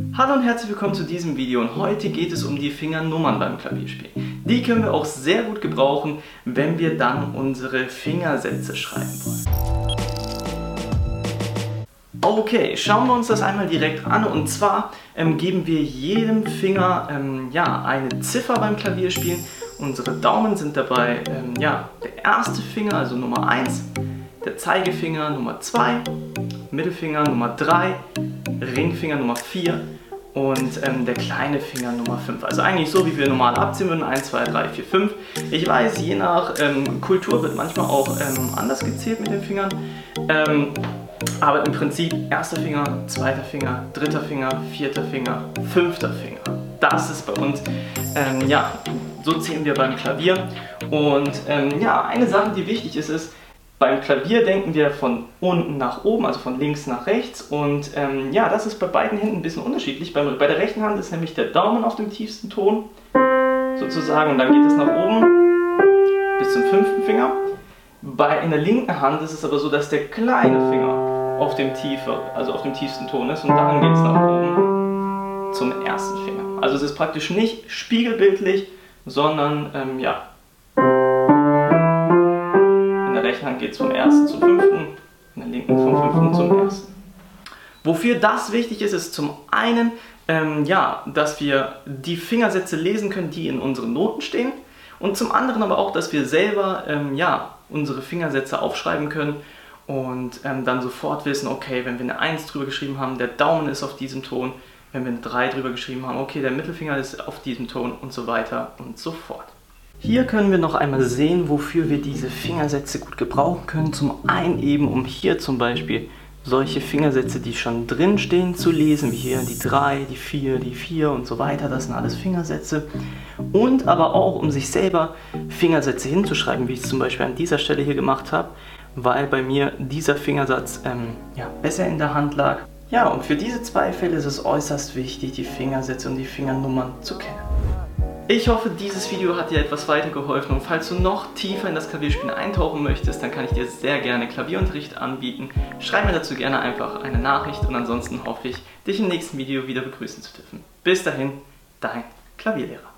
Hallo und herzlich willkommen zu diesem Video und heute geht es um die Fingernummern beim Klavierspielen. Die können wir auch sehr gut gebrauchen, wenn wir dann unsere Fingersätze schreiben wollen. Okay, schauen wir uns das einmal direkt an und zwar ähm, geben wir jedem Finger ähm, ja, eine Ziffer beim Klavierspielen. Unsere Daumen sind dabei ähm, ja, der erste Finger, also Nummer 1, der Zeigefinger Nummer 2, Mittelfinger Nummer 3, Ringfinger Nummer 4 und ähm, der kleine Finger Nummer 5. Also eigentlich so, wie wir normal abziehen würden. 1, 2, 3, 4, 5. Ich weiß, je nach ähm, Kultur wird manchmal auch ähm, anders gezählt mit den Fingern. Ähm, aber im Prinzip erster Finger, zweiter Finger, dritter Finger, vierter Finger, fünfter Finger. Das ist bei uns, ähm, ja, so zählen wir beim Klavier. Und ähm, ja, eine Sache, die wichtig ist, ist, beim Klavier denken wir von unten nach oben, also von links nach rechts. Und ähm, ja, das ist bei beiden Händen ein bisschen unterschiedlich. Bei, bei der rechten Hand ist nämlich der Daumen auf dem tiefsten Ton, sozusagen, und dann geht es nach oben bis zum fünften Finger. Bei, in der linken Hand ist es aber so, dass der kleine Finger auf dem, tiefer, also auf dem tiefsten Ton ist und dann geht es nach oben zum ersten Finger. Also es ist praktisch nicht spiegelbildlich, sondern ähm, ja, Hand geht vom ersten zum fünften, in der linken vom fünften zum ersten. Wofür das wichtig ist, ist zum einen, ähm, ja, dass wir die Fingersätze lesen können, die in unseren Noten stehen. Und zum anderen aber auch, dass wir selber ähm, ja, unsere Fingersätze aufschreiben können und ähm, dann sofort wissen, okay, wenn wir eine 1 drüber geschrieben haben, der Daumen ist auf diesem Ton, wenn wir eine 3 drüber geschrieben haben, okay, der Mittelfinger ist auf diesem Ton und so weiter und so fort. Hier können wir noch einmal sehen, wofür wir diese Fingersätze gut gebrauchen können. Zum einen eben, um hier zum Beispiel solche Fingersätze, die schon drin stehen, zu lesen, wie hier die 3, die 4, die 4 und so weiter. Das sind alles Fingersätze. Und aber auch, um sich selber Fingersätze hinzuschreiben, wie ich es zum Beispiel an dieser Stelle hier gemacht habe, weil bei mir dieser Fingersatz ähm, ja, besser in der Hand lag. Ja, und für diese zwei Fälle ist es äußerst wichtig, die Fingersätze und die Fingernummern zu kennen. Ich hoffe, dieses Video hat dir etwas weitergeholfen und falls du noch tiefer in das Klavierspielen eintauchen möchtest, dann kann ich dir sehr gerne Klavierunterricht anbieten. Schreib mir dazu gerne einfach eine Nachricht und ansonsten hoffe ich, dich im nächsten Video wieder begrüßen zu dürfen. Bis dahin, dein Klavierlehrer.